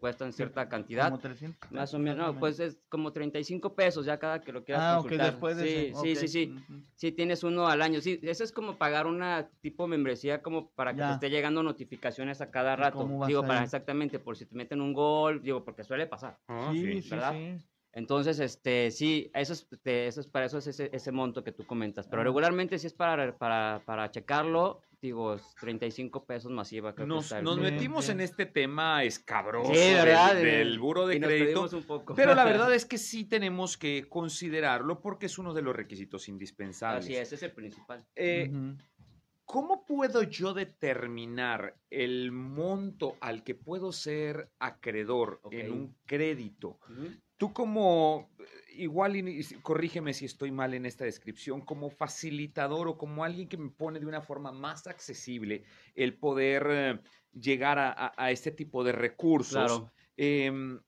Cuestan cierta cantidad. Como 300. Más o menos, no, pues es como 35 pesos ya cada que lo quieras Ah, ok, consultar. después de sí, eso, sí, ok, sí, sí. ujú. Sí, tienes uno al año. Sí, eso es como pagar una tipo membresía como para que Ya. te esté llegando notificaciones a cada rato. cómo vas Digo, para exactamente, por si te meten un gol, digo, porque suele pasar. Ah, Sí, sí, ¿verdad? sí. Entonces, este, sí, eso es, te- eso es para eso es ese, ese monto que tú comentas. Pero regularmente si es para, para, para checarlo, digo, es 35 pesos masiva. Creo que Nos, está el- nos Sí, metimos sí. en este tema escabroso Sí, ¿verdad? del, del buro de Y crédito. perdimos un poco. Pero la verdad es que sí tenemos que considerarlo porque es uno de los requisitos indispensables. Así es, ese es el principal. Eh. ¿Cómo puedo yo determinar el monto al que puedo ser acreedor en un crédito? Tú como, eh, igual, y- corrígeme si estoy mal en esta descripción, como facilitador o como alguien que me pone de una forma más accesible el poder eh, llegar a, a- a este tipo de recursos. Claro. em,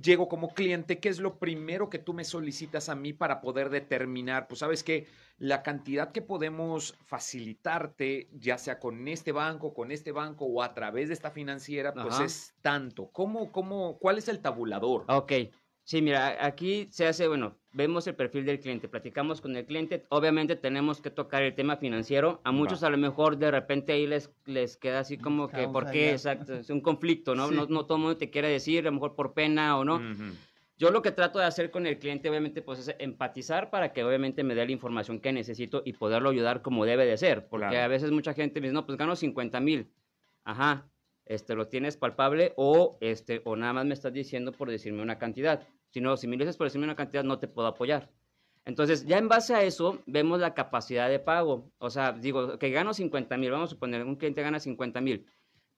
llego como cliente, ¿qué es lo primero que tú me solicitas a mí para poder determinar? Pues sabes que la cantidad que podemos facilitarte, ya sea con este banco, con este banco o a través de esta financiera, pues Ajá. es tanto. ¿Cómo, cómo, ¿Cuál es el tabulador? Ok. Sí, mira, aquí se hace, bueno, vemos el perfil del cliente, platicamos con el cliente, obviamente tenemos que tocar el tema financiero, a muchos Va. a lo mejor de repente ahí les, les queda así como que, ¿por qué? ya. Exacto, es un conflicto, ¿no? Sí. No, no todo el mundo te quiere decir, a lo mejor por pena o no. Ujú. Yo lo que trato de hacer con el cliente, obviamente, pues es empatizar para que obviamente me dé la información que necesito y poderlo ayudar como debe de ser. Porque Claro. a veces mucha gente me dice, no, pues gano 50 mil. Ajá, este, lo tienes palpable o, este, o nada más me estás diciendo por decirme una cantidad. Si no, si me dices por decirme una cantidad, no te puedo apoyar. Entonces, ya en base a eso, vemos la capacidad de pago. O sea, digo, que gano 50 mil, vamos a suponer, un cliente gana 50 mil,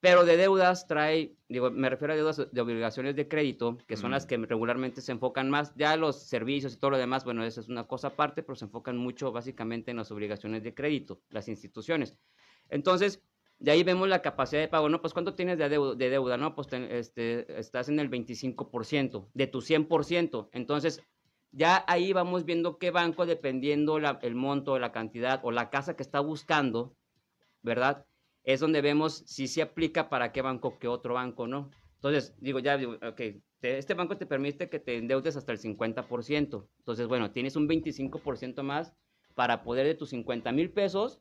pero de deudas trae, digo, me refiero a deudas de obligaciones de crédito, que son Mm. las que regularmente se enfocan más, ya los servicios y todo lo demás, bueno, eso es una cosa aparte, pero se enfocan mucho básicamente en las obligaciones de crédito, las instituciones. Entonces, de ahí vemos la capacidad de pago, ¿no? Pues ¿cuánto tienes de deuda? De deuda ¿no? Pues este, estás en el 25% de tu 100%. Entonces, ya ahí vamos viendo qué banco, dependiendo la- el monto, la cantidad o la casa que está buscando, ¿verdad? Es donde vemos si se aplica para qué banco, qué otro banco, ¿no? Entonces, digo, ya, ok, te- este banco te permite que te endeudes hasta el 50%. Entonces, bueno, tienes un 25% más para poder de tus 50 mil pesos,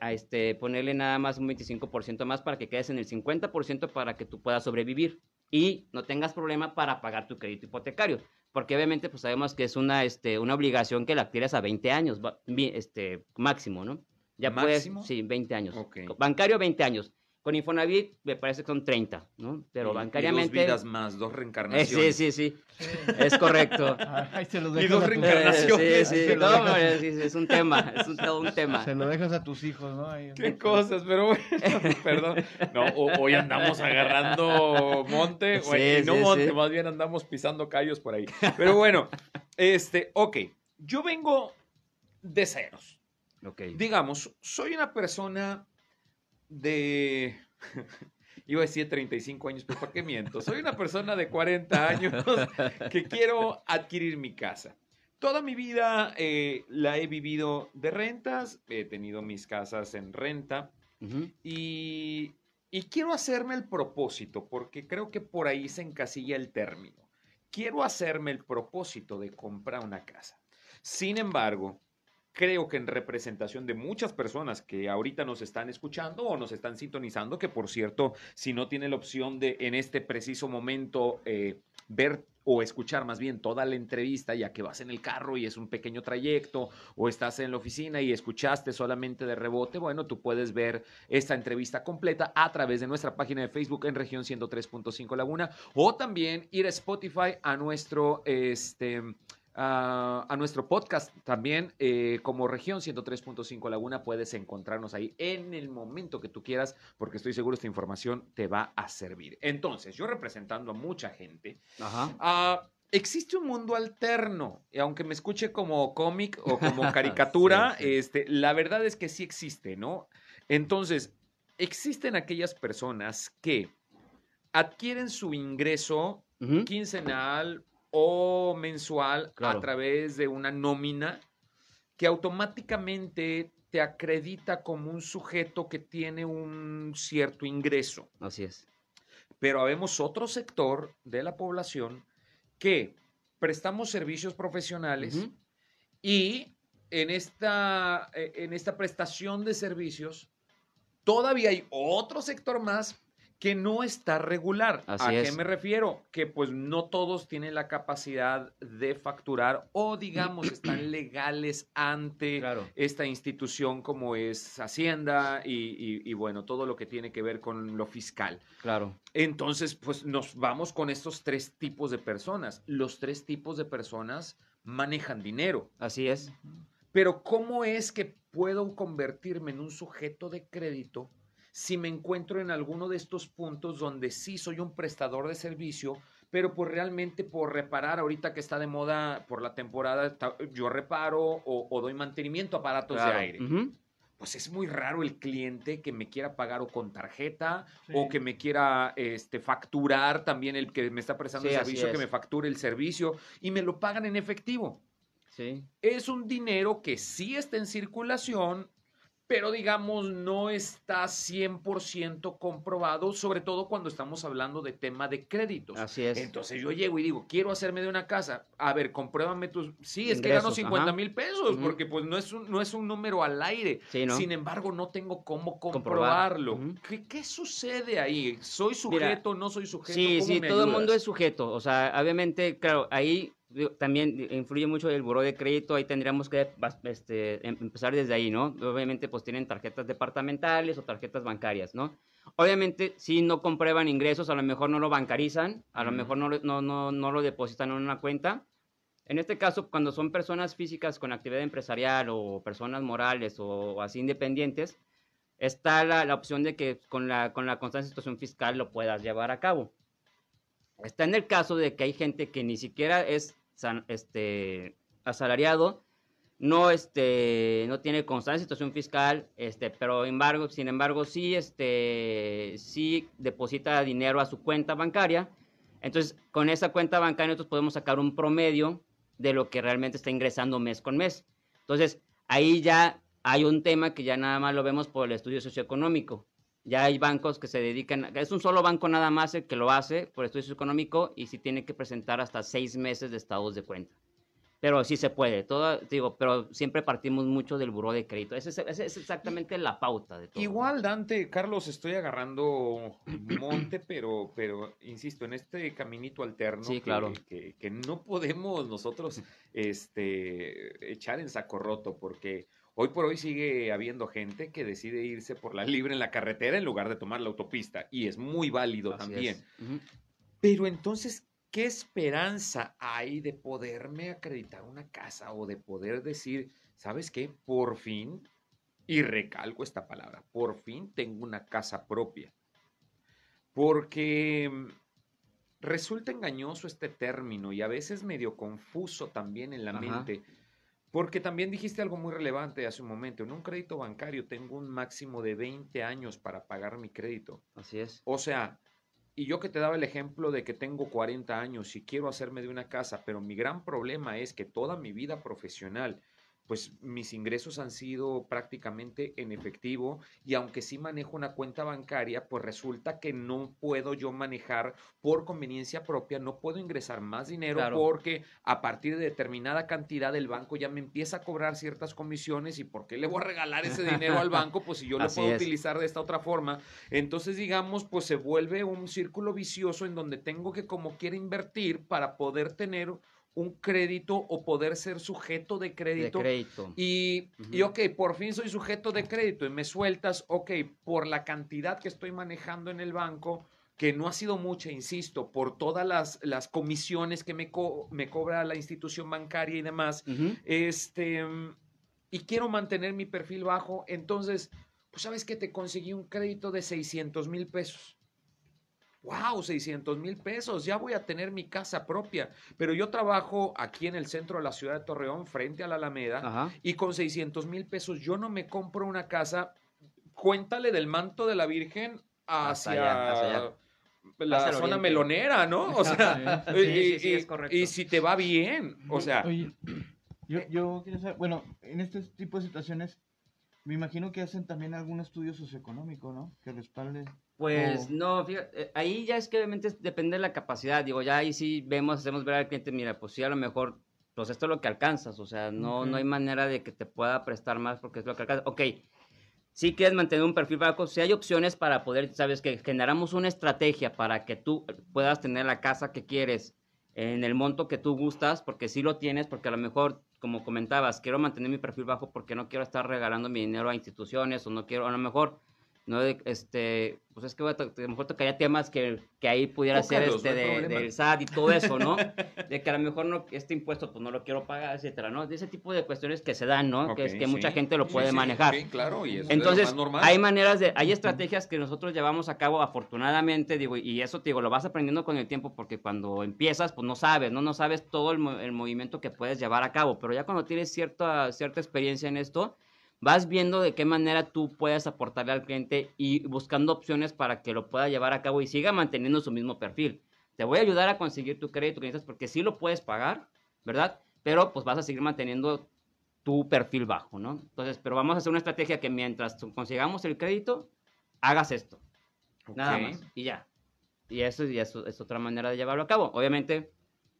a este, ponerle nada más un 25% más para que quedes en el 50% para que tú puedas sobrevivir y no tengas problema para pagar tu crédito hipotecario. Porque obviamente pues sabemos que es una, este, una obligación que la adquieres a 20 años, este, máximo, ¿no? Ya ¿Máximo? puedes, sí, 20 años. Bancario 20 años. Con Infonavit me parece que son 30, ¿no? Pero Y- y bancariamente... dos vidas más, dos Eh, reencarnaciones. sí, sí, sí. Es correcto. Ay, se lo Y dejas dos reencarnaciones. Eh, sí, sí. No, es un tema, es un, todo un tema. Se lo dejas a tus hijos, ¿no? Ahí- Qué cosas, pero bueno, perdón. No, ho- hoy andamos agarrando monte, o- Sí, y no sí, monte, sí. más bien andamos pisando callos por ahí. Pero bueno, este, ok, yo vengo de ceros. Ok. Digamos, soy una persona de... Iba a decir 35 años, pero ¿para qué miento? Soy una persona de 40 años que quiero adquirir mi casa. Toda mi vida eh, la he vivido de rentas, he tenido mis casas en renta y, y quiero hacerme el propósito, porque creo que por ahí se encasilla el término. Quiero hacerme el propósito de comprar una casa. Sin embargo, creo que en representación de muchas personas que ahorita nos están escuchando o nos están sintonizando, que por cierto, si no tiene la opción de en este preciso momento eh, ver o escuchar más bien toda la entrevista, ya que vas en el carro y es un pequeño trayecto, o estás en la oficina y escuchaste solamente de rebote, bueno, tú puedes ver esta entrevista completa a través de nuestra página de Facebook en región 103.5 Laguna, o también ir a Spotify a nuestro, este, a, a nuestro podcast también eh, como región 103.5 Laguna. Puedes encontrarnos ahí en el momento que tú quieras, porque estoy seguro esta información te va a servir. Entonces, yo representando a mucha gente, Ajá. Ah, existe un mundo alterno, y aunque me escuche como cómic o como caricatura, Sí, sí. Este, la verdad es que sí existe, ¿no? Entonces, existen aquellas personas que adquieren su ingreso quincenal o mensual Claro. a través de una nómina que automáticamente te acredita como un sujeto que tiene un cierto ingreso. Así es. Pero habemos otro sector de la población que prestamos servicios profesionales y en esta, eh, en esta prestación de servicios todavía hay otro sector más que no está regular. Así ¿A qué me refiero? Que pues no todos tienen la capacidad de facturar o digamos están legales ante Claro. esta institución como es Hacienda y, y- y, bueno, todo lo que tiene que ver con lo fiscal. Claro. Entonces, pues nos vamos con estos tres tipos de personas. Los tres tipos de personas manejan dinero. Así es. Pero ¿cómo es que puedo convertirme en un sujeto de crédito si me encuentro en alguno de estos puntos donde sí soy un prestador de servicio, pero pues realmente por reparar, ahorita que está de moda por la temporada, yo reparo o, o doy mantenimiento a aparatos Claro. de aire? Pues es muy raro el cliente que me quiera pagar o con tarjeta Sí. o que me quiera este, facturar también el que me está prestando Sí, el servicio, que me facture el servicio y me lo pagan en efectivo Sí. es un dinero que sí está en circulación, pero digamos no está 100% comprobado, sobre todo cuando estamos hablando de tema de créditos. Así es. Entonces yo llego y digo, quiero hacerme de una casa. A ver, compruébame tus... Sí, es que gano Ingresos, 50 ajá. mil pesos, porque pues no es, un, no es un número al aire. Sí, ¿no? Sin embargo, no tengo cómo Comprobar. comprobarlo. ¿Qué, qué sucede ahí? ¿Soy Mira, sujeto, no soy sujeto? Sí, ¿Cómo sí, todo el mundo es sujeto. O sea, obviamente, claro, ahí también influye mucho el buró de crédito. Ahí tendríamos que este, em- empezar desde ahí, ¿no? Obviamente, pues tienen tarjetas departamentales o tarjetas bancarias, ¿no? Obviamente, si no comprueban ingresos, a lo mejor no lo bancarizan, a lo mejor no, no, no, no lo depositan en una cuenta. En este caso, cuando son personas físicas con actividad empresarial o personas morales o así independientes, está la, la opción de que con la, con la constante situación fiscal lo puedas llevar a cabo. Está en el caso de que hay gente que ni siquiera es este, asalariado, no, este, no tiene constante situación fiscal, este, pero embargo, sin embargo sí, este, sí deposita dinero a su cuenta bancaria. Entonces, con esa cuenta bancaria nosotros podemos sacar un promedio de lo que realmente está ingresando mes con mes. Entonces, ahí ya hay un tema que ya nada más lo vemos por el estudio socioeconómico. Ya hay bancos que se dedican, es un solo banco nada más el que lo hace por estudio socioeconómico y sí tiene que presentar hasta seis meses de estados de cuenta. Pero sí se puede, todo, digo, pero siempre partimos mucho del buró de crédito. Esa es, exactamente la pauta de todo. Igual, Dante, Carlos, estoy agarrando monte, pero, pero insisto, en este caminito alterno Sí, que, claro. que, que no podemos nosotros este, echar en saco roto, porque hoy por hoy sigue habiendo gente que decide irse por la libre en la carretera en lugar de tomar la autopista, y es muy válido Así también. Pero entonces, ¿qué esperanza hay de poderme acreditar una casa o de poder decir, ¿sabes qué? Por fin, y recalco esta palabra, por fin tengo una casa propia. Porque mm, resulta engañoso este término y a veces medio confuso también en la Ajá. mente. Porque también dijiste algo muy relevante hace un momento. En un crédito bancario tengo un máximo de 20 años para pagar mi crédito. Así es. O sea, y yo que te daba el ejemplo de que tengo 40 años y quiero hacerme de una casa, pero mi gran problema es que toda mi vida profesional, pues mis ingresos han sido prácticamente en efectivo y aunque sí manejo una cuenta bancaria, pues resulta que no puedo yo manejar por conveniencia propia, no puedo ingresar más dinero Claro. porque a partir de determinada cantidad el banco ya me empieza a cobrar ciertas comisiones y ¿por qué le voy a regalar ese dinero al banco? Pues si yo lo Así puedo es. utilizar de esta otra forma. Entonces, digamos, pues se vuelve un círculo vicioso en donde tengo que como quiera invertir para poder tener un crédito o poder ser sujeto de De crédito. crédito. Y, y, ok, por fin soy sujeto de crédito y me sueltas, ok, por la cantidad que estoy manejando en el banco, que no ha sido mucha, insisto, por todas las, las comisiones que me, co- me cobra la institución bancaria y demás, este, y quiero mantener mi perfil bajo, entonces, pues sabes que te conseguí un crédito de 600 mil pesos. ¡Wow! 600 mil pesos, ya voy a tener mi casa propia. Pero yo trabajo aquí en el centro de la ciudad de Torreón, frente a la Alameda, Ajá. y con 600 mil pesos yo no me compro una casa. Cuéntale del manto de la Virgen Hasta hacia, allá, hasta allá. la zona oriente. melonera, ¿no? O sea, Sí, y, sí, sí, y- es correcto. y si te va bien, o sea, Oye, yo, yo quería saber, bueno, en este tipo de situaciones, me imagino que hacen también algún estudio socioeconómico, ¿no? Que respalde. Pues o- no, fíjate, eh, ahí ya es que obviamente depende de la capacidad, digo, ya ahí sí vemos, hacemos ver al cliente, mira, pues sí, a lo mejor, pues esto es lo que alcanzas, o sea, no, no hay manera de que te pueda prestar más porque es lo que alcanzas. Ok, si quieres mantener un perfil bajo, si hay opciones para poder, sabes que generamos una estrategia para que tú puedas tener la casa que quieres en el monto que tú gustas, porque sí lo tienes, porque a lo mejor, como comentabas, quiero mantener mi perfil bajo porque no quiero estar regalando mi dinero a instituciones o no quiero, a lo mejor, no, de- este, pues es que voy a, a lo mejor tocaría temas que, que ahí pudiera ser este no de- del SAT y todo eso, ¿no? de que a lo mejor no, este impuesto pues no lo quiero pagar, etcétera, ¿no? De ese tipo de cuestiones que se dan, ¿no? que es que mucha gente lo puede sí, manejar. Claro, y eso es Entonces, lo más normal. hay maneras de, hay estrategias que nosotros llevamos a cabo afortunadamente, digo, y eso te digo, lo vas aprendiendo con el tiempo porque cuando empiezas, pues no sabes, ¿no? No sabes todo el, el movimiento que puedes llevar a cabo, pero ya cuando tienes cierta, cierta experiencia en esto, vas viendo de qué manera tú puedes aportarle al cliente y buscando opciones para que lo pueda llevar a cabo y siga manteniendo su mismo perfil. Te voy a ayudar a conseguir tu crédito que necesitas porque sí lo puedes pagar, ¿verdad? Pero pues vas a seguir manteniendo tu perfil bajo, ¿no? Entonces, pero vamos a hacer una estrategia que mientras consigamos el crédito, hagas esto. Nada Ok. más. Y ya. Y eso ya es, es otra manera de llevarlo a cabo. Obviamente,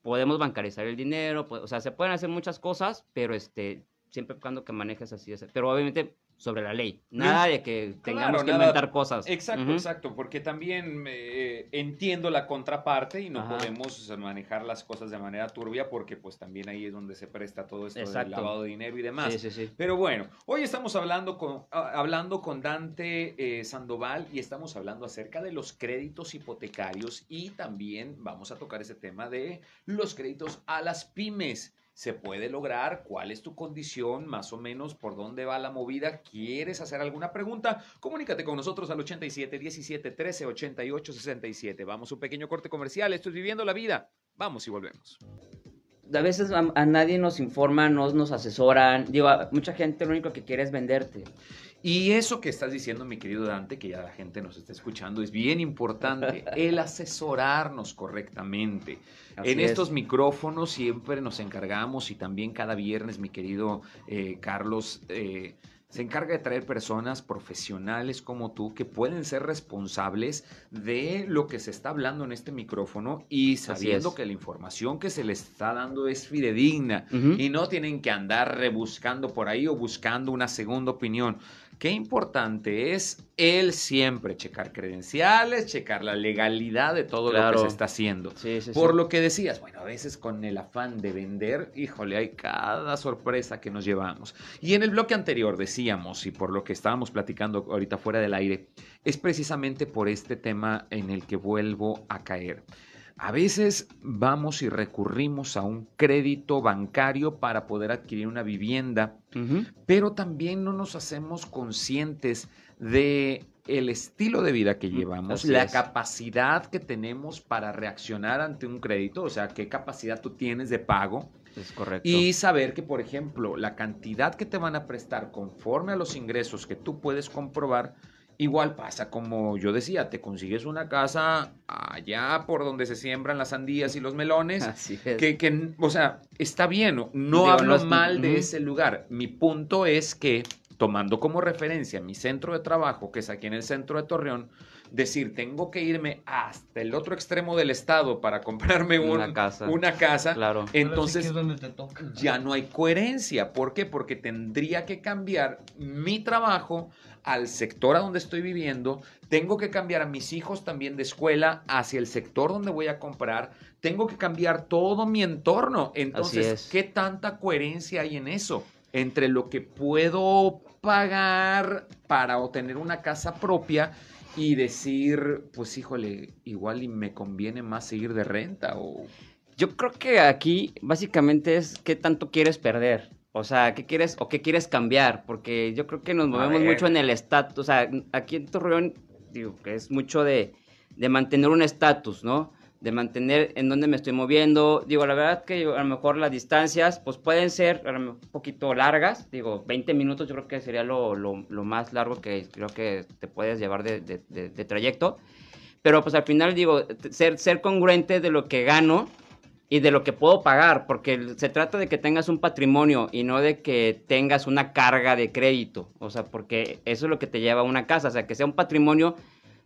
podemos bancarizar el dinero, pues, o sea, se pueden hacer muchas cosas, pero este, siempre cuando que manejes así. Pero obviamente sobre la ley. Nada de que tengamos que nada- inventar cosas. Exacto, exacto, porque también eh, entiendo la contraparte y no Ajá. podemos manejar las cosas de manera turbia porque pues también ahí es donde se presta todo esto del Exacto. lavado de dinero y demás. Sí, sí, sí. Pero bueno, hoy estamos hablando con, ah, hablando con Dante eh, Sandoval y estamos hablando acerca de los créditos hipotecarios y también vamos a tocar ese tema de los créditos a las pymes. ¿Se puede lograr? ¿Cuál es tu condición? Más o menos, ¿por dónde va la movida? ¿Quieres hacer alguna pregunta? Comunícate con nosotros al 87 17 13 88 67. Vamos un pequeño corte comercial. Esto es Viviendo la Vida. Vamos y volvemos. A veces a, nadie nos informan, nos, nos asesoran. Digo, a- mucha gente lo único que quiere es venderte. Y eso que estás diciendo, mi querido Dante, que ya la gente nos está escuchando, es bien importante, el asesorarnos correctamente. Así en es. estos micrófonos siempre nos encargamos y también cada viernes, mi querido eh, Carlos, eh, se encarga de traer personas profesionales como tú que pueden ser responsables de lo que se está hablando en este micrófono y sabiendo es. que la información que se les está dando es fidedigna y no tienen que andar rebuscando por ahí o buscando una segunda opinión. Qué importante es el siempre checar credenciales, checar la legalidad de todo lo que se está haciendo. Sí, sí, Por sí. lo que decías, bueno, a veces con el afán de vender, híjole, hay cada sorpresa que nos llevamos. Y en el bloque anterior decíamos, y por lo que estábamos platicando ahorita fuera del aire, es precisamente por este tema en el que vuelvo a caer. A veces vamos y recurrimos a un crédito bancario para poder adquirir una vivienda, pero también no nos hacemos conscientes de el estilo de vida que llevamos, así la es. capacidad que tenemos para reaccionar ante un crédito, o sea, qué capacidad tú tienes de pago Es correcto. y saber que, por ejemplo, la cantidad que te van a prestar conforme a los ingresos que tú puedes comprobar, igual pasa como yo decía, te consigues una casa allá por donde se siembran las sandías y los melones, Así es. que, que, o sea, está bien, no, Digo, hablo no es- mal de ese lugar. Mi punto es que, tomando como referencia mi centro de trabajo, que es aquí en el centro de Torreón, decir, tengo que irme hasta el otro extremo del estado para comprarme un- Una casa. una casa, Claro. Sí entonces es donde te toca. ya no hay coherencia. ¿Por qué? Porque tendría que cambiar mi trabajo al sector a donde estoy viviendo, tengo que cambiar a mis hijos también de escuela hacia el sector donde voy a comprar, tengo que cambiar todo mi entorno. Entonces, es. ¿qué tanta coherencia hay en eso? Entre lo que puedo pagar para obtener una casa propia y decir, pues híjole, igual y me conviene más seguir de renta o... Yo creo que aquí básicamente es qué tanto quieres perder. O sea, qué quieres o qué quieres cambiar. Porque yo creo que nos movemos mucho en el estatus. O sea, aquí en Torreón, digo que es mucho de, de mantener un estatus, ¿no? De mantener en dónde me estoy moviendo. Digo, la verdad que a lo mejor las distancias, pues pueden ser un poquito largas. Digo, 20 minutos yo creo que sería lo, lo- lo más largo que creo que te puedes llevar de, de- de- de trayecto. Pero pues al final digo, ser, ser congruente de lo que gano y de lo que puedo pagar, porque se trata de que tengas un patrimonio y no de que tengas una carga de crédito, o sea, porque eso es lo que te lleva a una casa, o sea, que sea un patrimonio,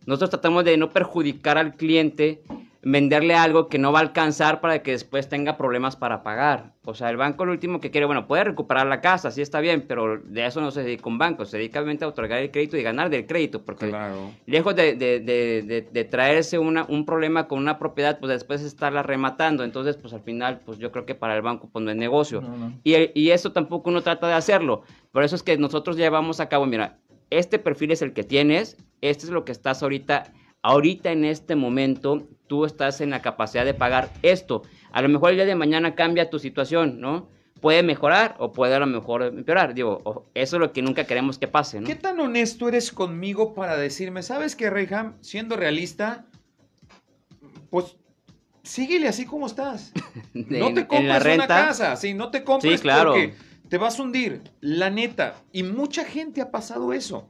nosotros tratamos de no perjudicar al cliente venderle algo que no va a alcanzar para que después tenga problemas para pagar. O sea, el banco lo último que quiere, bueno, puede recuperar la casa, sí está bien, pero de eso no se dedica un banco, se dedica obviamente a otorgar el crédito y ganar del crédito, porque lejos de, de, de, de, traerse una, un problema con una propiedad, pues después estarla rematando. Entonces, pues al final, pues yo creo que para el banco pues no es negocio. Y, y eso tampoco uno trata de hacerlo. Por eso es que nosotros llevamos a cabo, mira, este perfil es el que tienes, este es lo que estás ahorita ahorita en este momento tú estás en la capacidad de pagar esto. A lo mejor el día de mañana cambia tu situación, ¿no? Puede mejorar o puede a lo mejor empeorar. Digo, eso es lo que nunca queremos que pase, ¿no? ¿Qué tan honesto eres conmigo para decirme, sabes que Reyham, siendo realista, pues síguele así como estás. No te compres una casa, sí, no te compres porque te vas a hundir, la neta. Y mucha gente ha pasado eso.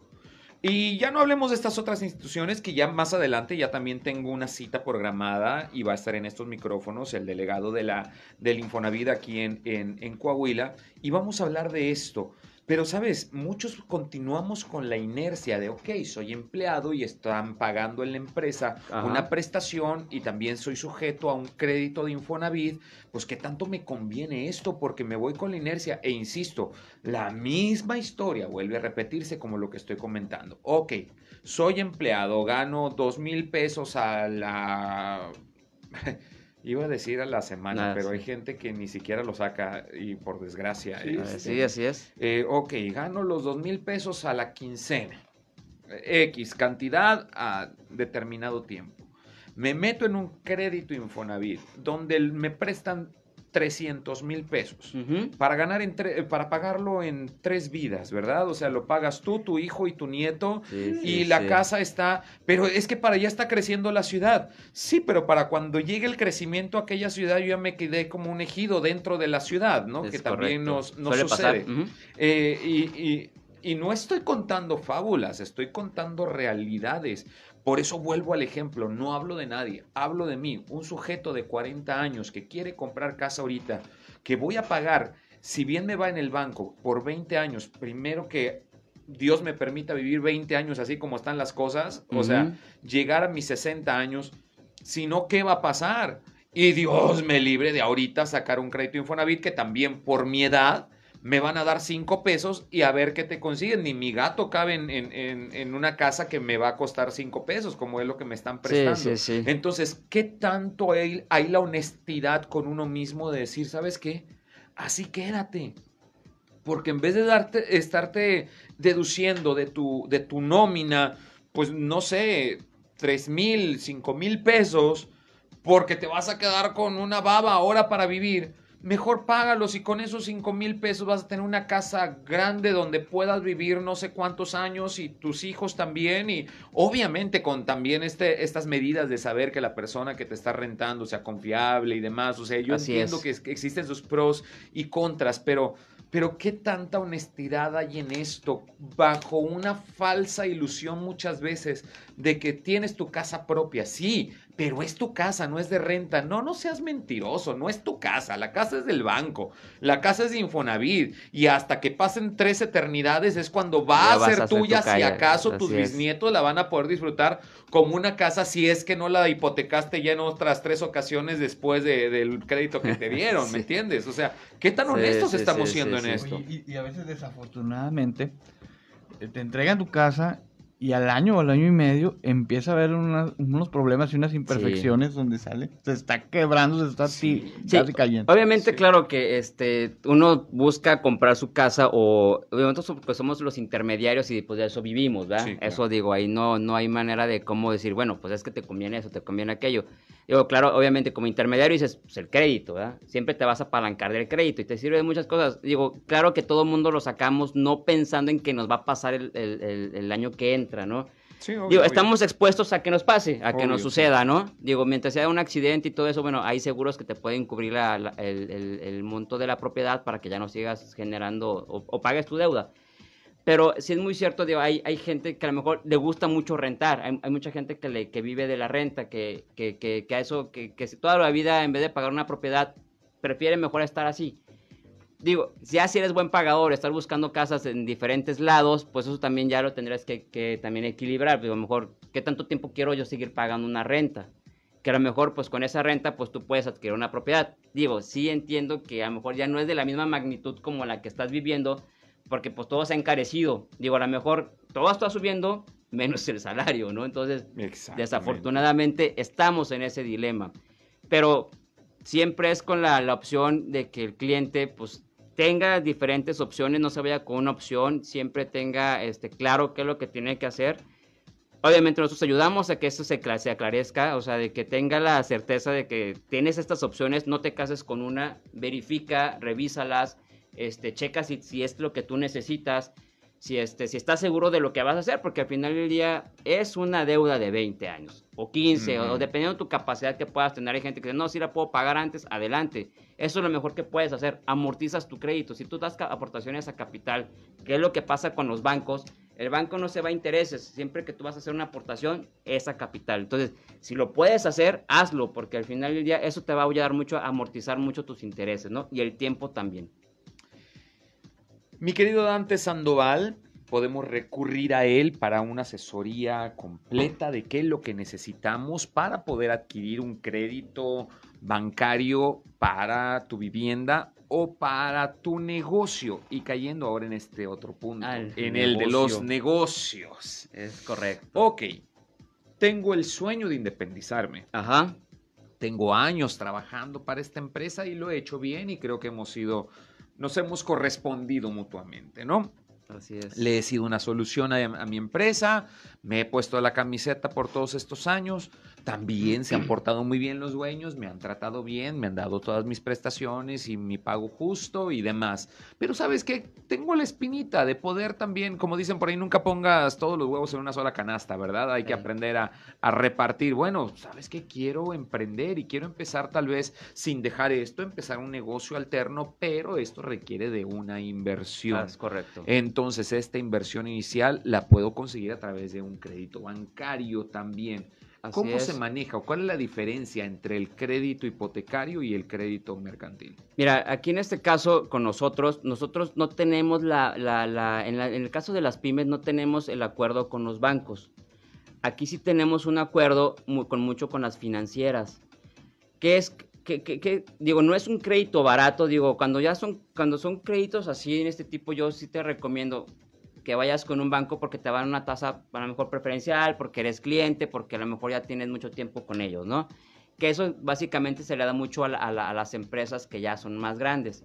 Y ya no hablemos de estas otras instituciones que ya más adelante ya también tengo una cita programada y va a estar en estos micrófonos el delegado de la, del Infonavit aquí en, en, en Coahuila y vamos a hablar de esto. Pero, ¿sabes? Muchos continuamos con la inercia de, ok, soy empleado y están pagando en la empresa una prestación y también soy sujeto a un crédito de Infonavit, pues ¿qué tanto me conviene esto? Porque me voy con la inercia e insisto, la misma historia vuelve a repetirse como lo que estoy comentando. Ok, soy empleado, gano dos mil pesos a la... Iba a decir a la semana, pero hay gente que ni siquiera lo saca y por desgracia. Sí, este, así es. Eh, ok, gano los dos mil pesos a la quincena. X cantidad a determinado tiempo. Me meto en un crédito Infonavit donde me prestan 300 mil pesos para ganar para pagarlo en tres vidas, ¿verdad? O sea, lo pagas tú, tu hijo y tu nieto y la casa está, pero es que para allá está creciendo la ciudad. Sí, pero para cuando llegue el crecimiento a aquella ciudad yo ya me quedé como un ejido dentro de la ciudad, ¿no? que también nos, sucede. Eh, y, y no estoy contando fábulas, estoy contando realidades. Por eso vuelvo al ejemplo, no hablo de nadie, hablo de mí, un sujeto de 40 años que quiere comprar casa ahorita, que voy a pagar, si bien me va en el banco por 20 años, primero que Dios me permita vivir 20 años así como están las cosas, o sea, llegar a mis 60 años, si no, ¿qué va a pasar? Y Dios me libre de ahorita sacar un crédito Infonavit que también por mi edad me van a dar cinco pesos y a ver qué te consiguen. Ni mi gato cabe en, una casa que me va a costar cinco pesos, como es lo que me están prestando. Entonces, ¿qué tanto hay, hay, la honestidad con uno mismo de decir, ¿sabes qué? Así quédate. Porque en vez de darte, estarte deduciendo de tu, de tu nómina, pues no sé, tres mil, cinco mil pesos, porque te vas a quedar con una baba ahora para vivir mejor págalos y con esos 5 mil pesos vas a tener una casa grande donde puedas vivir no sé cuántos años y tus hijos también y obviamente con también este, estas medidas de saber que la persona que te está rentando sea confiable y demás. O sea, yo entiendo que existen sus pros y contras, pero... Pero qué tanta honestidad hay en esto, bajo una falsa ilusión muchas veces de que tienes tu casa propia. Sí, pero es tu casa, no es de renta. No, no seas mentiroso, no es tu casa, la casa es del banco, la casa es de Infonavit y hasta que pasen tres eternidades es cuando va a ser tuya, si acaso tus bisnietos la van a poder disfrutar como una casa si es que no la hipotecaste ya en otras tres ocasiones después del crédito que te dieron, ¿me entiendes? O sea, ¿qué tan honestos estamos siendo en esto? y, y a veces desafortunadamente eh, te entregan tu casa y al año o al año y medio empieza a haber unos problemas y unas imperfecciones donde sale, se está quebrando, se está sí. cayendo. Obviamente, claro que este uno busca comprar su casa o obviamente pues somos los intermediarios y pues de eso vivimos, ¿verdad? Eso digo, ahí no, no hay manera de cómo decir, bueno, pues es que te conviene eso, te conviene aquello. Digo, claro, obviamente como intermediario dices, pues el crédito, ¿verdad? Siempre te vas a apalancar del crédito y te sirve de muchas cosas. Digo, claro que todo el mundo lo sacamos no pensando en que nos va a pasar el, el, el, año que entra, ¿no? Sí, obvio, Digo, estamos expuestos a que nos pase, a que nos suceda, ¿no? Digo, mientras sea un accidente y todo eso, bueno, hay seguros que te pueden cubrir el, monto de la propiedad para que ya no sigas generando o, o pagues tu deuda. Pero sí es muy cierto, digo, hay, hay gente que a lo mejor le gusta mucho rentar, hay, hay mucha gente que, le, que vive de la renta, que, que, que, que a eso, que, que toda la vida en vez de pagar una propiedad, prefiere mejor estar así. Digo, ya si eres buen pagador, estar buscando casas en diferentes lados, pues eso también ya lo tendrás que, que también equilibrar. Digo, a lo mejor, ¿qué tanto tiempo quiero yo seguir pagando una renta? Que a lo mejor, pues con esa renta, pues tú puedes adquirir una propiedad. Digo, sí entiendo que a lo mejor ya no es de la misma magnitud como la que estás viviendo, porque pues todo se ha encarecido. Digo, a lo mejor todo está subiendo menos el salario, ¿no? Entonces, desafortunadamente estamos en ese dilema. Pero siempre es con la, la opción de que el cliente pues tenga diferentes opciones, no se vaya con una opción, siempre tenga este, claro qué es lo que tiene que hacer. Obviamente nosotros ayudamos a que eso se, se aclarezca, o sea, de que tenga la certeza de que tienes estas opciones, no te cases con una, verifica, revísalas, este, checa si, si es lo que tú necesitas, si, este, si estás seguro de lo que vas a hacer, porque al final del día es una deuda de 20 años o 15, o, dependiendo de tu capacidad que puedas tener. Hay gente que dice, no, si la puedo pagar antes, adelante. Eso es lo mejor que puedes hacer, amortizas tu crédito. Si tú das aportaciones a capital, que es lo que pasa con los bancos, el banco no se va a intereses, siempre que tú vas a hacer una aportación es a capital. Entonces, si lo puedes hacer, hazlo, porque al final del día eso te va a ayudar mucho a amortizar mucho tus intereses, ¿no? Y el tiempo también. Mi querido Dante Sandoval, podemos recurrir a él para una asesoría completa de qué es lo que necesitamos para poder adquirir un crédito bancario para tu vivienda o para tu negocio. Y cayendo ahora en este otro punto, Al en el de los negocio. negocios. Es correcto. Ok, tengo el sueño de independizarme. Ajá. Tengo años trabajando para esta empresa y lo he hecho bien y creo que hemos sido, nos hemos correspondido mutuamente, ¿no? Así es. Le he sido una solución a, a mi empresa, me he puesto la camiseta por todos estos años. También se han portado muy bien los dueños, me han tratado bien, me han dado todas mis prestaciones y mi pago justo y demás. Pero sabes qué, tengo la espinita de poder también, como dicen por ahí, nunca pongas todos los huevos en una sola canasta, ¿verdad? Hay que aprender a, a repartir. Bueno, sabes qué, quiero emprender y quiero empezar tal vez sin dejar esto, empezar un negocio alterno, pero esto requiere de una inversión. Ah, es correcto. Entonces, esta inversión inicial la puedo conseguir a través de un crédito bancario también. Así ¿Cómo es. se maneja o cuál es la diferencia entre el crédito hipotecario y el crédito mercantil? Mira, aquí en este caso con nosotros, nosotros no tenemos la, la, la, en, la- en el caso de las pymes no tenemos el acuerdo con los bancos. Aquí sí tenemos un acuerdo mu- con mucho con las financieras. Que es, que, que- que, digo, no es un crédito barato, digo, cuando ya son, cuando son créditos así en este tipo, yo sí te recomiendo que vayas con un banco porque te van una tasa a lo mejor preferencial, porque eres cliente, porque a lo mejor ya tienes mucho tiempo con ellos, ¿no? Que eso básicamente se le da mucho a, la- a la- a las empresas que ya son más grandes,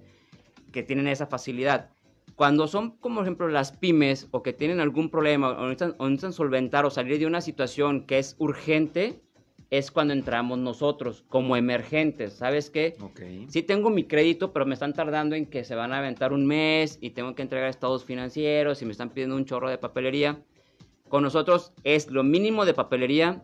que tienen esa facilidad. Cuando son, como por ejemplo, las pymes o que tienen algún problema o necesitan, o necesitan solventar o salir de una situación que es urgente, es cuando entramos nosotros como emergentes. ¿Sabes qué? Ok. Sí tengo mi crédito, pero me están tardando en que se van a aventar un mes y tengo que entregar estados financieros y me están pidiendo un chorro de papelería. Con nosotros es lo mínimo de papelería.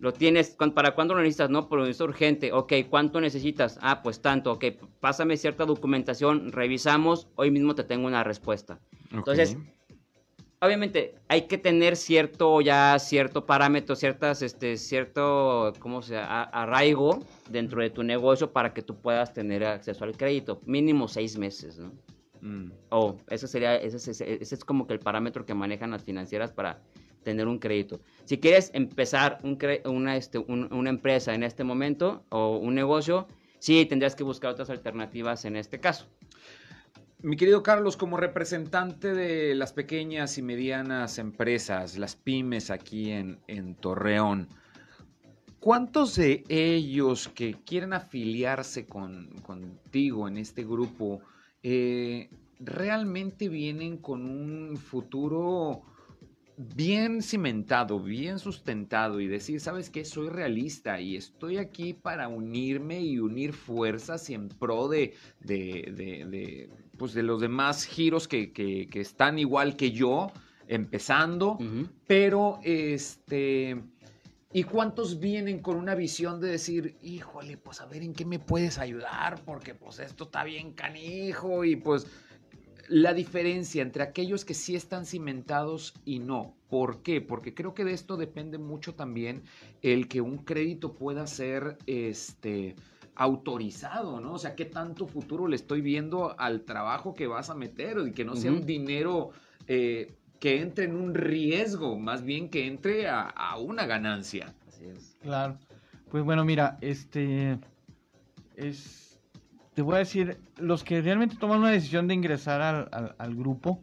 Lo tienes, ¿cuán- ¿para cuándo lo necesitas? No, pero es urgente. Ok, ¿cuánto necesitas? Ah, pues tanto. Ok, pásame cierta documentación, revisamos, hoy mismo te tengo una respuesta. Entonces, obviamente hay que tener cierto ya cierto parámetro, ciertas este cierto cómo se a- arraigo dentro de tu negocio para que tú puedas tener acceso al crédito, mínimo seis meses, ¿no? Mm. O ese sería ese, es- ese- ese es como que el parámetro que manejan las financieras para tener un crédito. Si quieres empezar un cre- una, este, un- una empresa en este momento o un negocio, sí tendrías que buscar otras alternativas en este caso. Mi querido Carlos, como representante de las pequeñas y medianas empresas, las pymes aquí en, Torreón, ¿cuántos de ellos que quieren afiliarse con, contigo en este grupo eh, realmente vienen con un futuro bien cimentado, bien sustentado y decir, sabes qué, soy realista y estoy aquí para unirme y unir fuerzas y en pro de, pues de los demás giros que, que- que están igual que yo, empezando, pero este... ¿Y cuántos vienen con una visión de decir, híjole, pues a ver en qué me puedes ayudar? Porque pues esto está bien canijo y pues la diferencia entre aquellos que sí están cimentados y no. ¿Por qué? Porque creo que de esto depende mucho también el que un crédito pueda ser este, autorizado, ¿no? O sea, qué tanto futuro le estoy viendo al trabajo que vas a meter y que no sea un dinero eh, que entre en un riesgo, más bien que entre a, a una ganancia. Así es. Claro. Pues bueno, mira, este es te voy a decir, los que realmente toman una decisión de ingresar al, al- al grupo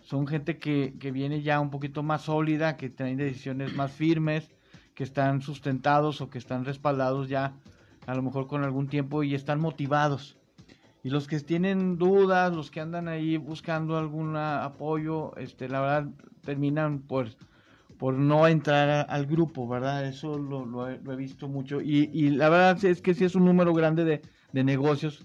son gente que, que viene ya un poquito más sólida, que tienen decisiones más firmes, que están sustentados o que están respaldados ya a lo mejor con algún tiempo y están motivados. Y los que tienen dudas, los que andan ahí buscando algún apoyo, este, la verdad terminan por, por no entrar a- al grupo, ¿verdad? Eso lo, lo he, lo he visto mucho. Y, y la verdad es que sí es un número grande de, de negocios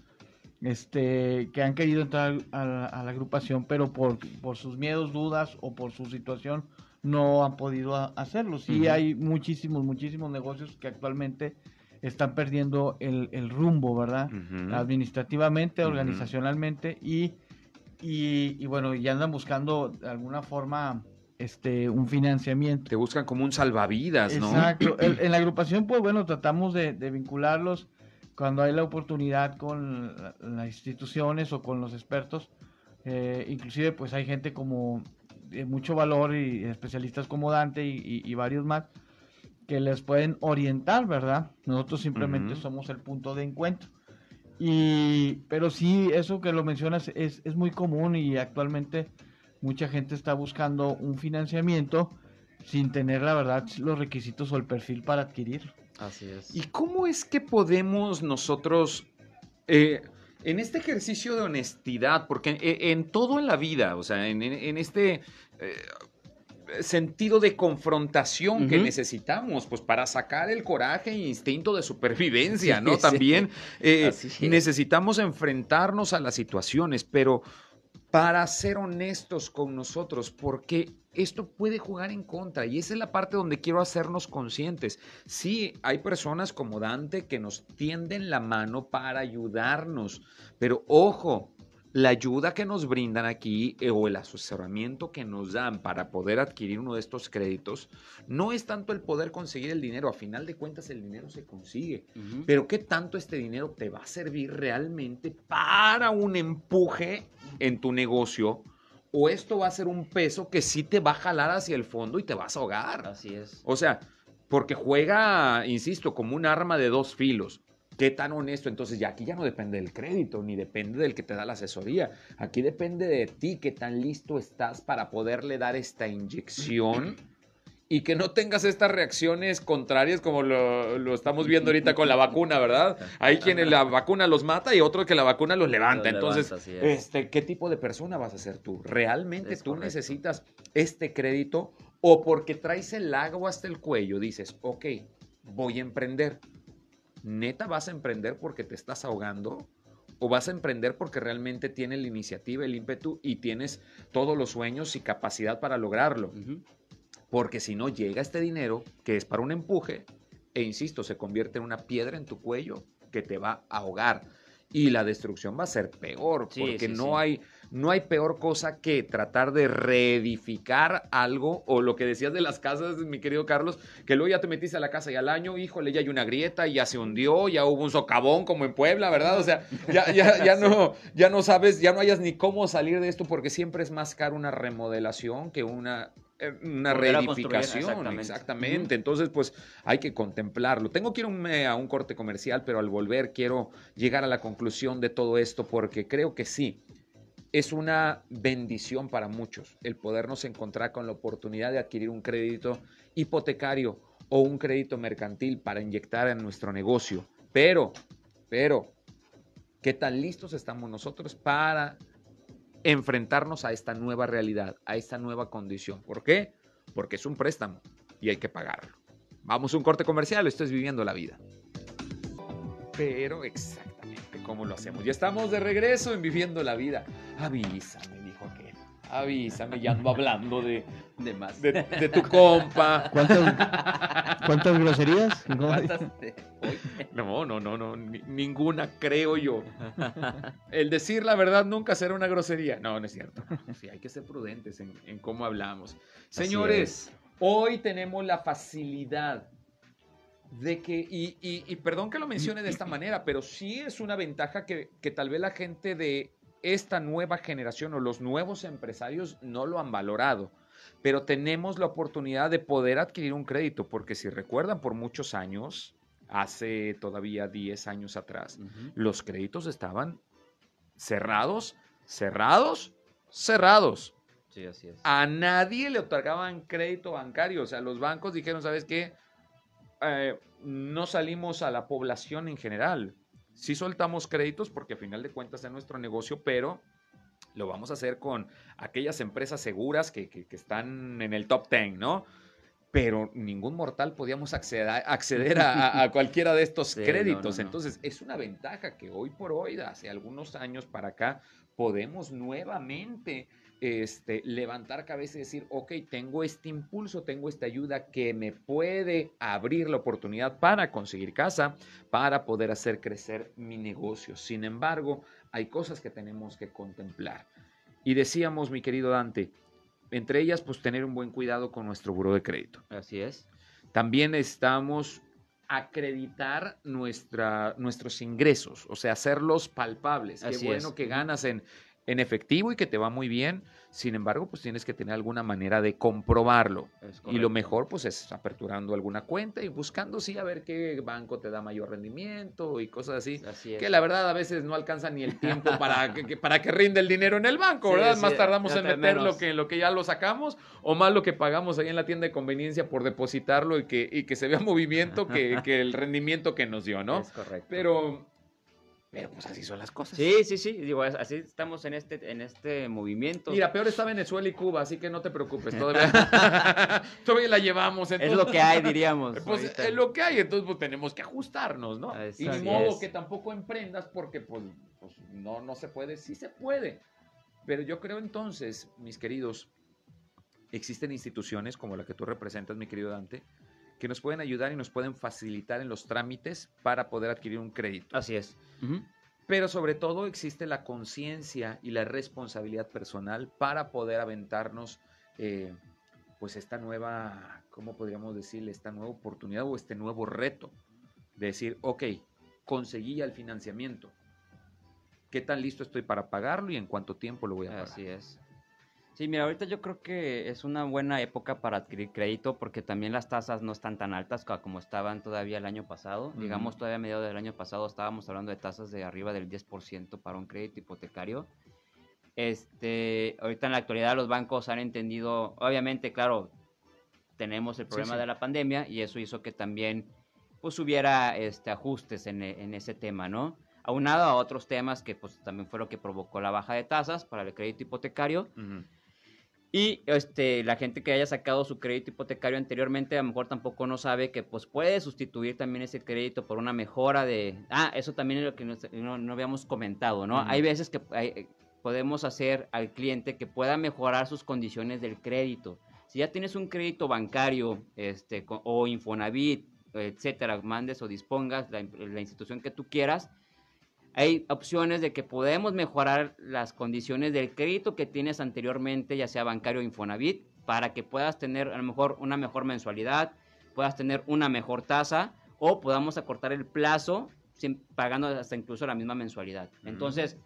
este, que han querido entrar a la, a la agrupación, pero por, por sus miedos, dudas o por su situación no han podido hacerlo. Sí hay muchísimos, muchísimos negocios que actualmente están perdiendo el, el rumbo, ¿verdad? Administrativamente, organizacionalmente y, y, y bueno, y andan buscando de alguna forma este, un financiamiento. Te buscan como un salvavidas, ¿no? Exacto. El- en la agrupación, pues bueno, tratamos de, de vincularlos cuando hay la oportunidad con la- las instituciones o con los expertos. Eh, inclusive, pues hay gente como de mucho valor y especialistas como Dante y, y- y varios más que les pueden orientar, ¿verdad? Nosotros simplemente somos el punto de encuentro. Y, pero sí, eso que lo mencionas es, es muy común y actualmente mucha gente está buscando un financiamiento sin tener, la verdad, los requisitos o el perfil para adquirirlo. Así es. ¿Y cómo es que podemos nosotros, eh, en este ejercicio de honestidad, porque en, en todo en la vida, o sea, en este eh, sentido de confrontación que necesitamos, pues para sacar el coraje e instinto de supervivencia, Sí, ¿no? sí. También eh, necesitamos enfrentarnos a las situaciones, pero para ser honestos con nosotros, porque esto puede jugar en contra y esa es la parte donde quiero hacernos conscientes. Sí, hay personas como Dante que nos tienden la mano para ayudarnos, pero ojo, la ayuda que nos brindan aquí eh, o el asesoramiento que nos dan para poder adquirir uno de estos créditos no es tanto el poder conseguir el dinero, a final de cuentas el dinero se consigue, pero ¿qué tanto este dinero te va a servir realmente para un empuje en tu negocio? ¿O esto va a ser un peso que sí te va a jalar hacia el fondo y te vas a ahogar? Así es. O sea, porque juega, insisto, como un arma de dos filos. ¿Qué tan honesto? Entonces ya aquí ya no depende del crédito, ni depende del que te da la asesoría. Aquí depende de ti, qué tan listo estás para poderle dar esta inyección y que no tengas estas reacciones contrarias como lo, lo estamos viendo ahorita con la vacuna, ¿verdad? Hay quienes la vacuna los mata y otros que la vacuna los levanta. Los Entonces, levanta, así es. este, ¿qué tipo de persona vas a ser tú? ¿Realmente Es tú correcto. necesitas este crédito o porque traes el agua hasta el cuello dices, ok, voy a emprender? ¿Neta vas a emprender porque te estás ahogando? ¿O vas a emprender porque realmente tienes la iniciativa, el ímpetu y tienes todos los sueños y capacidad para lograrlo? Porque si no llega este dinero, que es para un empuje, e insisto, se convierte en una piedra en tu cuello que te va a ahogar. Y la destrucción va a ser peor, Sí, porque sí, no, sí. Hay, no hay peor cosa que tratar de reedificar algo, o lo que decías de las casas, mi querido Carlos, que luego ya te metiste a la casa y al año, híjole, ya hay una grieta, y ya se hundió, ya hubo un socavón como en Puebla, ¿verdad? O sea, ya, ya, ya, no, ya no sabes, ya no hayas ni cómo salir de esto, porque siempre es más caro una remodelación que una eh, una reedificación, exactamente. exactamente. Entonces, pues hay que contemplarlo. Tengo que irme a un corte comercial, pero al volver quiero llegar a la conclusión de todo esto porque creo que sí, es una bendición para muchos el podernos encontrar con la oportunidad de adquirir un crédito hipotecario o un crédito mercantil para inyectar en nuestro negocio. Pero, pero, ¿qué tan listos estamos nosotros para enfrentarnos a esta nueva realidad, a esta nueva condición. ¿Por qué? Porque es un préstamo y hay que pagarlo. Vamos a un corte comercial, esto es viviendo la vida. Pero exactamente, ¿cómo lo hacemos? Ya estamos de regreso en viviendo la vida. Avísame, dijo aquel. Avísame, ya ando hablando de, De más. de, de tu compa. ¿Cuántas, cuántas groserías? ¿Cuántas te-. No, no, no, no, ni- ninguna creo yo. El decir la verdad nunca será una grosería. No, no es cierto. Sí, hay que ser prudentes en, en cómo hablamos. Señores, hoy tenemos la facilidad de que, y, y- y perdón que lo mencione de esta manera, pero sí es una ventaja que, que tal vez la gente de esta nueva generación o los nuevos empresarios no lo han valorado. Pero tenemos la oportunidad de poder adquirir un crédito, porque si recuerdan, por muchos años, hace todavía 10 años atrás, los créditos estaban cerrados, cerrados, cerrados. Sí, así es. A nadie le otorgaban crédito bancario. O sea, los bancos dijeron, ¿sabes qué? Eh, no salimos a la población en general. Sí soltamos créditos porque a final de cuentas es nuestro negocio, pero lo vamos a hacer con aquellas empresas seguras que, que- que están en el top 10, ¿no? Pero ningún mortal podíamos acceder, a- acceder a, a- a cualquiera de estos Sí, no, créditos. no, no. Entonces, es una ventaja que hoy por hoy, hace algunos años para acá, podemos nuevamente este, levantar cabeza y decir, ok, tengo este impulso, tengo esta ayuda que me puede abrir la oportunidad para conseguir casa, para poder hacer crecer mi negocio. Sin embargo, hay cosas que tenemos que contemplar. Y decíamos, mi querido Dante, entre ellas, pues tener un buen cuidado con nuestro buro de crédito. Así es. También necesitamos acreditar nuestra, nuestros ingresos, o sea, hacerlos palpables. Qué bueno es. que ganas en, en efectivo y que te va muy bien. Sin embargo, pues tienes que tener alguna manera de comprobarlo. Y lo mejor, pues, es aperturando alguna cuenta y buscando, sí, a ver qué banco te da mayor rendimiento y cosas así. Así es. Que la verdad a veces no alcanza ni el tiempo para que, para que rinde el dinero en el banco, Sí, ¿verdad? sí, más tardamos ya en te meter lo que, lo que ya lo sacamos o más lo que pagamos ahí en la tienda de conveniencia por depositarlo y que, y que se vea movimiento que, que el rendimiento que nos dio, ¿no? Es correcto. Pero, pero pues así son las cosas. Sí, sí, sí. Digo, es- así estamos en este, en este movimiento. Mira, peor está Venezuela y Cuba, así que no te preocupes, todavía, todavía la llevamos. es entonces- lo que hay, diríamos. Pues ahorita. es lo que hay, entonces pues tenemos que ajustarnos, ¿no? Y ni es. modo que tampoco emprendas porque pues, pues, no, no se puede, sí se puede. Pero yo creo entonces, mis queridos, existen instituciones como la que tú representas, mi querido Dante, que nos pueden ayudar y nos pueden facilitar en los trámites para poder adquirir un crédito. Así es. Pero sobre todo existe la conciencia y la responsabilidad personal para poder aventarnos eh, pues esta nueva, ¿cómo podríamos decirle? Esta nueva oportunidad o este nuevo reto de decir, ok, conseguí ya el financiamiento. ¿Qué tan listo estoy para pagarlo y en cuánto tiempo lo voy a pagar? Así es. Sí, mira, ahorita yo creo que es una buena época para adquirir crédito porque también las tasas no están tan altas como estaban todavía el año pasado. Digamos, todavía a mediados del año pasado estábamos hablando de tasas de arriba del 10% para un crédito hipotecario. Este, ahorita en la actualidad los bancos han entendido, obviamente, claro, tenemos el problema sí. de la pandemia y eso hizo que también pues hubiera este, ajustes en, e- en ese tema, ¿no? Aunado a otros temas que pues también fue lo que provocó la baja de tasas para el crédito hipotecario. Ujú. Y este, la gente que haya sacado su crédito hipotecario anteriormente a lo mejor tampoco no sabe que pues puede sustituir también ese crédito por una mejora de... Ah, eso también es lo que no, no habíamos comentado, ¿no? Hay veces que hay- podemos hacer al cliente que pueda mejorar sus condiciones del crédito. Si ya tienes un crédito bancario este, o Infonavit, etcétera, mandes o dispongas la, la institución que tú quieras, hay opciones de que podemos mejorar las condiciones del crédito que tienes anteriormente, ya sea bancario o Infonavit, para que puedas tener a lo mejor una mejor mensualidad, puedas tener una mejor tasa o podamos acortar el plazo sin- pagando hasta incluso la misma mensualidad. Entonces,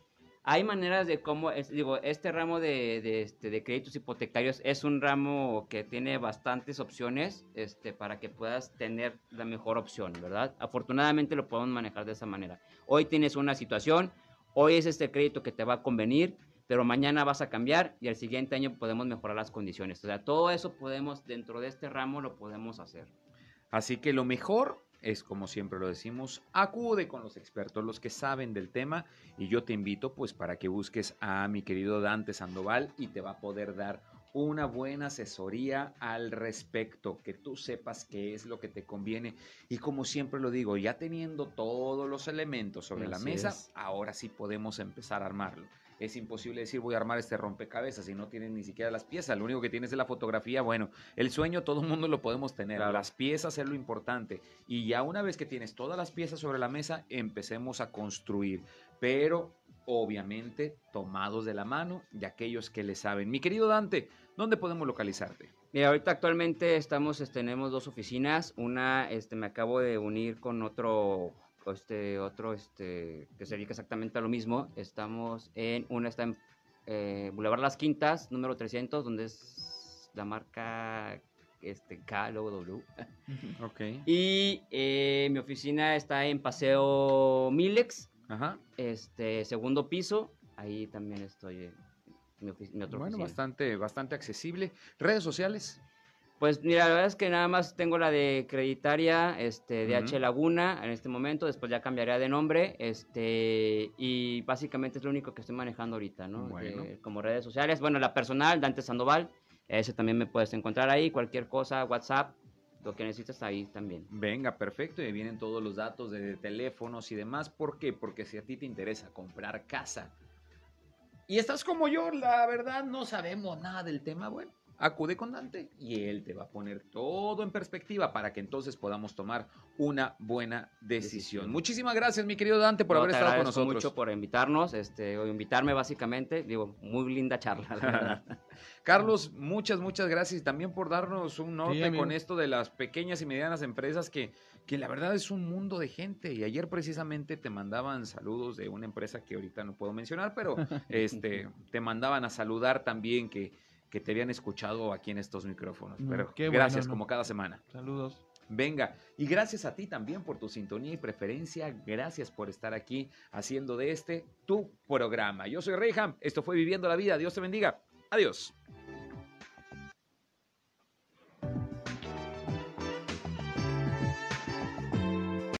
hay maneras de cómo, es- digo, este ramo de, de, este, créditos hipotecarios es un ramo que tiene bastantes opciones este, para que puedas tener la mejor opción, ¿verdad? Afortunadamente lo podemos manejar de esa manera. Hoy tienes una situación, hoy es este crédito que te va a convenir, pero mañana vas a cambiar y el siguiente año podemos mejorar las condiciones. O sea, todo eso podemos, dentro de este ramo, lo podemos hacer. Así que lo mejor es, como siempre lo decimos, acude con los expertos, los que saben del tema, y yo te invito pues para que busques a mi querido Dante Sandoval y te va a poder dar una buena asesoría al respecto, que tú sepas qué es lo que te conviene. Y como siempre lo digo, ya teniendo todos los elementos sobre la mesa, es. ahora sí podemos empezar a armarlo. Es imposible decir voy a armar este rompecabezas si no tienes ni siquiera las piezas. Lo único que tienes es la fotografía. Bueno, el sueño todo el mundo lo podemos tener. Claro. Las piezas es lo importante. Y ya una vez que tienes todas las piezas sobre la mesa, empecemos a construir. Pero obviamente tomados de la mano de aquellos que le saben. Mi querido Dante, ¿dónde podemos localizarte? Mira, ahorita actualmente estamos, este, tenemos dos oficinas. Una, este, me acabo de unir con otro, este, otro, este, que se dedica exactamente a lo mismo. Estamos en, una está en eh, Boulevard Las Quintas, número 300, donde es la marca, este, KLW. Ok. Y eh, mi oficina está en Paseo Milex, Ajá. este, segundo piso. Ahí también estoy, eh, mi, mi otra Bueno, oficina. bastante, bastante accesible. Redes sociales. Pues mira, la verdad es que nada más tengo la de Creditaria, este, DH Ujú. Laguna en este momento, después ya cambiaría de nombre, este, y básicamente es lo único que estoy manejando ahorita, ¿no? Bueno. Como redes sociales. Bueno, la personal, Dante Sandoval, ese también me puedes encontrar ahí, cualquier cosa, WhatsApp, lo que necesites ahí también. Venga, perfecto. Y vienen todos los datos de teléfonos y demás. ¿Por qué? Porque si a ti te interesa comprar casa y estás como yo, la verdad no sabemos nada del tema, bueno, acude con Dante y él te va a poner todo en perspectiva para que entonces podamos tomar una buena decisión. Decisión. Muchísimas gracias, mi querido Dante, por No, haber te estado con nosotros. mucho por invitarnos, este, o invitarme básicamente, digo, muy linda charla, la verdad. Carlos, muchas, muchas gracias y también por darnos un norte con esto de las pequeñas y medianas empresas que, que la verdad es un mundo de gente. Y ayer precisamente te mandaban saludos de una empresa que ahorita no puedo mencionar, pero este, te mandaban a saludar también que, que te habían escuchado aquí en estos micrófonos. Mm, Pero qué bueno, gracias, ¿no? como cada semana. Saludos. Venga, y gracias a ti también por tu sintonía y preferencia. Gracias por estar aquí haciendo de este tu programa. Yo soy Reyham, esto fue Viviendo la Vida. Dios te bendiga. Adiós.